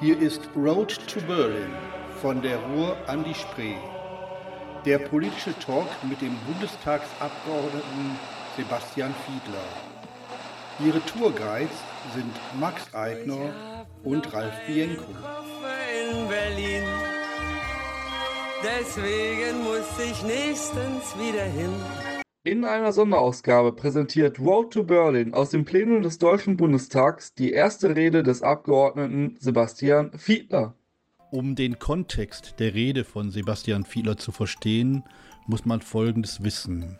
Hier ist Road to Berlin von der Ruhr an die Spree. Der politische Talk mit dem Bundestagsabgeordneten Sebastian Fiedler. Ihre Tourguides sind Max Eigner und Ralf Bienko. in Berlin. Deswegen muss ich nächstens wieder hin. In einer Sonderausgabe präsentiert Road to Berlin aus dem Plenum des Deutschen Bundestags die erste Rede des Abgeordneten Sebastian Fiedler. Um den Kontext der Rede von Sebastian Fiedler zu verstehen, muss man Folgendes wissen.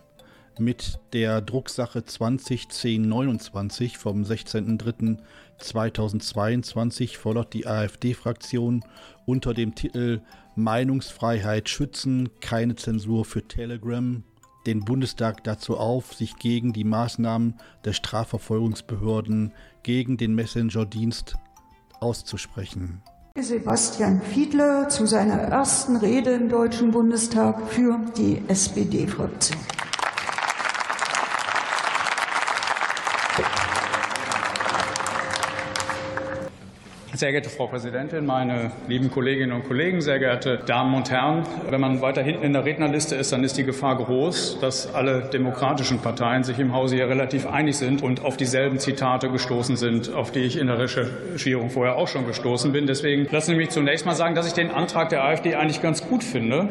Mit der Drucksache 201029 vom 16.03.2022 fordert die AfD-Fraktion unter dem Titel Meinungsfreiheit schützen, keine Zensur für Telegram den Bundestag dazu auf, sich gegen die Maßnahmen der Strafverfolgungsbehörden gegen den Messenger-Dienst auszusprechen. Sebastian Fiedler zu seiner ersten Rede im Deutschen Bundestag für die SPD-Fraktion. Sehr geehrte Frau Präsidentin, meine lieben Kolleginnen und Kollegen, sehr geehrte Damen und Herren! Wenn man weiter hinten in der Rednerliste ist, dann ist die Gefahr groß, dass alle demokratischen Parteien sich im Hause hier relativ einig sind und auf dieselben Zitate gestoßen sind, auf die ich in der Recherchierung vorher auch schon gestoßen bin. Deswegen lassen Sie mich zunächst mal sagen, dass ich den Antrag der AfD eigentlich ganz gut finde,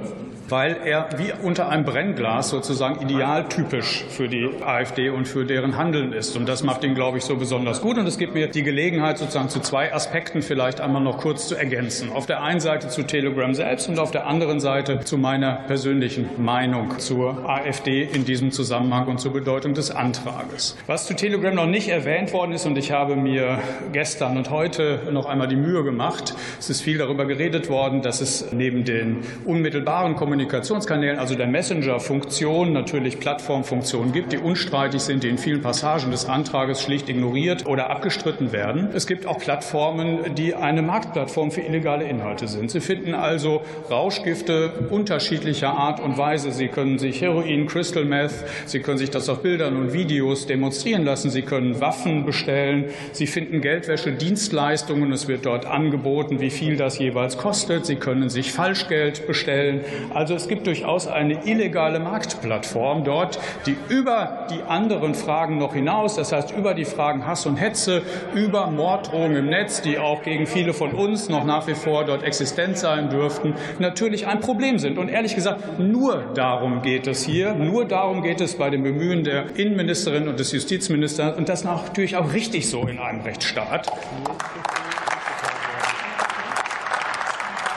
weil er wie unter einem Brennglas sozusagen idealtypisch für die AfD und für deren Handeln ist. Und das macht ihn, glaube ich, so besonders gut. Und es gibt mir die Gelegenheit, sozusagen zu zwei Aspekten vielleicht einmal noch kurz zu ergänzen. Auf der einen Seite zu Telegram selbst und auf der anderen Seite zu meiner persönlichen Meinung zur AfD in diesem Zusammenhang und zur Bedeutung des Antrages. Was zu Telegram noch nicht erwähnt worden ist, und ich habe mir gestern und heute noch einmal die Mühe gemacht, es ist viel darüber geredet worden, dass es neben den unmittelbaren Kommunikationskanälen, also der Messenger-Funktion, natürlich Plattformfunktionen gibt, die unstreitig sind, die in vielen Passagen des Antrages schlicht ignoriert oder abgestritten werden. Es gibt auch Plattformen, die eine Marktplattform für illegale Inhalte sind. Sie finden also Rauschgifte unterschiedlicher Art und Weise. Sie können sich Heroin, Crystal Meth, Sie können sich das auf Bildern und Videos demonstrieren lassen. Sie können Waffen bestellen. Sie finden Geldwäsche, Dienstleistungen. Es wird dort angeboten, wie viel das jeweils kostet. Sie können sich Falschgeld bestellen. Also es gibt durchaus eine illegale Marktplattform dort, die über die anderen Fragen noch hinaus, das heißt über die Fragen Hass und Hetze, über Morddrohungen im Netz, die auch gegen viele von uns noch nach wie vor dort existent sein dürften, natürlich ein Problem sind. Und ehrlich gesagt, nur darum geht es hier, nur darum geht es bei den Bemühen der Innenministerin und des Justizministers. Und das natürlich auch richtig so in einem Rechtsstaat.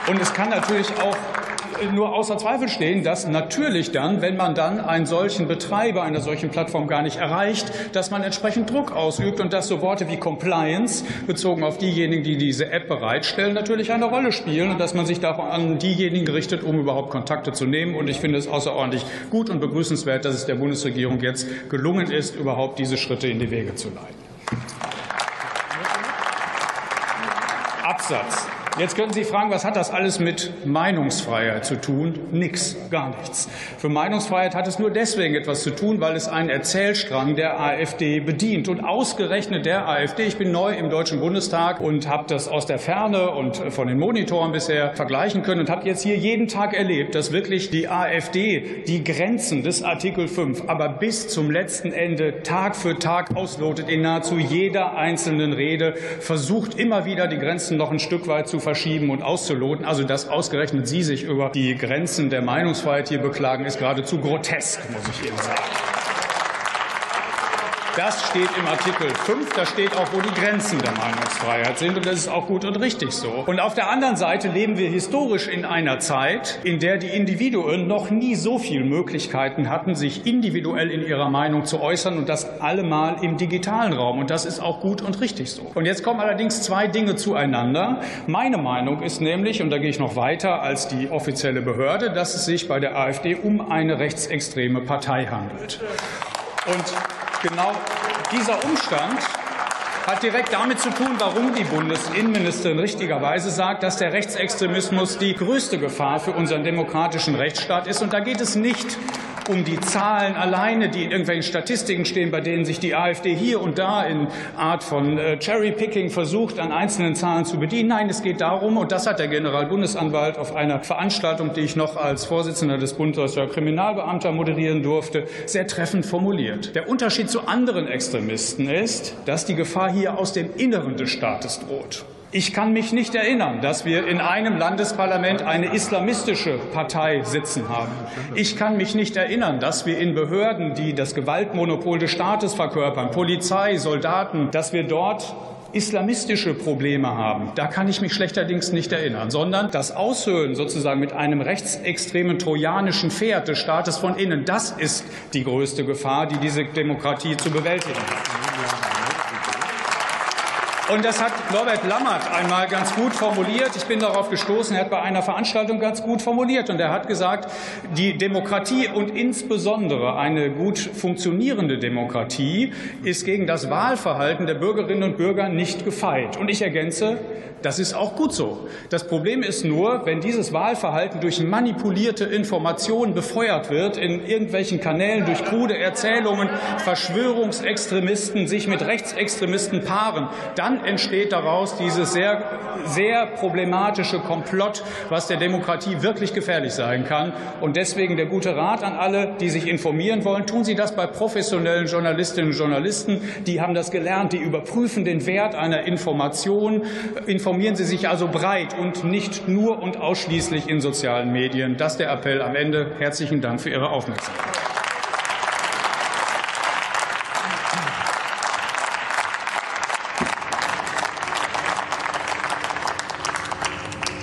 Und es kann natürlich auch nur außer Zweifel stehen, dass natürlich dann, wenn man dann einen solchen Betreiber einer solchen Plattform gar nicht erreicht, dass man entsprechend Druck ausübt und dass so Worte wie Compliance bezogen auf diejenigen, die diese App bereitstellen, natürlich eine Rolle spielen und dass man sich davon an diejenigen richtet, um überhaupt Kontakte zu nehmen. Und ich finde es außerordentlich gut und begrüßenswert, dass es der Bundesregierung jetzt gelungen ist, überhaupt diese Schritte in die Wege zu leiten. Absatz. Jetzt können Sie fragen, was hat das alles mit Meinungsfreiheit zu tun? Nix, gar nichts. Für Meinungsfreiheit hat es nur deswegen etwas zu tun, weil es einen Erzählstrang der AfD bedient. Und ausgerechnet der AfD, ich bin neu im Deutschen Bundestag und habe das aus der Ferne und von den Monitoren bisher vergleichen können und habe jetzt hier jeden Tag erlebt, dass wirklich die AfD die Grenzen des Artikel 5 aber bis zum letzten Ende Tag für Tag auslotet in nahezu jeder einzelnen Rede, versucht immer wieder die Grenzen noch ein Stück weit zu verschieben und auszuloten. Also, dass ausgerechnet Sie sich über die Grenzen der Meinungsfreiheit hier beklagen, ist geradezu grotesk, muss ich Ihnen sagen. Das steht im Artikel 5. Da steht auch, wo die Grenzen der Meinungsfreiheit sind. Und das ist auch gut und richtig so. Und auf der anderen Seite leben wir historisch in einer Zeit, in der die Individuen noch nie so viele Möglichkeiten hatten, sich individuell in ihrer Meinung zu äußern und das allemal im digitalen Raum. Und das ist auch gut und richtig so. Und jetzt kommen allerdings zwei Dinge zueinander. Meine Meinung ist nämlich, und da gehe ich noch weiter als die offizielle Behörde, dass es sich bei der AfD um eine rechtsextreme Partei handelt. Und Genau dieser Umstand hat direkt damit zu tun, warum die Bundesinnenministerin richtigerweise sagt, dass der Rechtsextremismus die größte Gefahr für unseren demokratischen Rechtsstaat ist. Und da geht es nicht um die Zahlen alleine, die in irgendwelchen Statistiken stehen, bei denen sich die AfD hier und da in Art von äh, Cherry-Picking versucht, an einzelnen Zahlen zu bedienen. Nein, es geht darum, und das hat der Generalbundesanwalt auf einer Veranstaltung, die ich noch als Vorsitzender des Bundes deutscher Kriminalbeamter moderieren durfte, sehr treffend formuliert. Der Unterschied zu anderen Extremisten ist, dass die Gefahr hier aus dem Inneren des Staates droht. Ich kann mich nicht erinnern, dass wir in einem Landesparlament eine islamistische Partei sitzen haben. Ich kann mich nicht erinnern, dass wir in Behörden, die das Gewaltmonopol des Staates verkörpern, Polizei, Soldaten, dass wir dort islamistische Probleme haben. Da kann ich mich schlechterdings nicht erinnern, sondern das Aushöhlen sozusagen mit einem rechtsextremen trojanischen Pferd des Staates von innen, das ist die größte Gefahr, die diese Demokratie zu bewältigen hat. Und das hat Norbert Lammert einmal ganz gut formuliert. Ich bin darauf gestoßen, er hat bei einer Veranstaltung ganz gut formuliert. Und er hat gesagt, die Demokratie und insbesondere eine gut funktionierende Demokratie ist gegen das Wahlverhalten der Bürgerinnen und Bürger nicht gefeit. Und ich ergänze, das ist auch gut so. Das Problem ist nur, wenn dieses Wahlverhalten durch manipulierte Informationen befeuert wird, in irgendwelchen Kanälen durch krude Erzählungen, Verschwörungsextremisten sich mit Rechtsextremisten paaren, dann entsteht daraus dieses sehr, sehr problematische Komplott, was der Demokratie wirklich gefährlich sein kann. Und deswegen der gute Rat an alle, die sich informieren wollen, tun Sie das bei professionellen Journalistinnen und Journalisten. Die haben das gelernt, die überprüfen den Wert einer Information. Informieren Sie sich also breit und nicht nur und ausschließlich in sozialen Medien. Das ist der Appell am Ende. Herzlichen Dank für Ihre Aufmerksamkeit.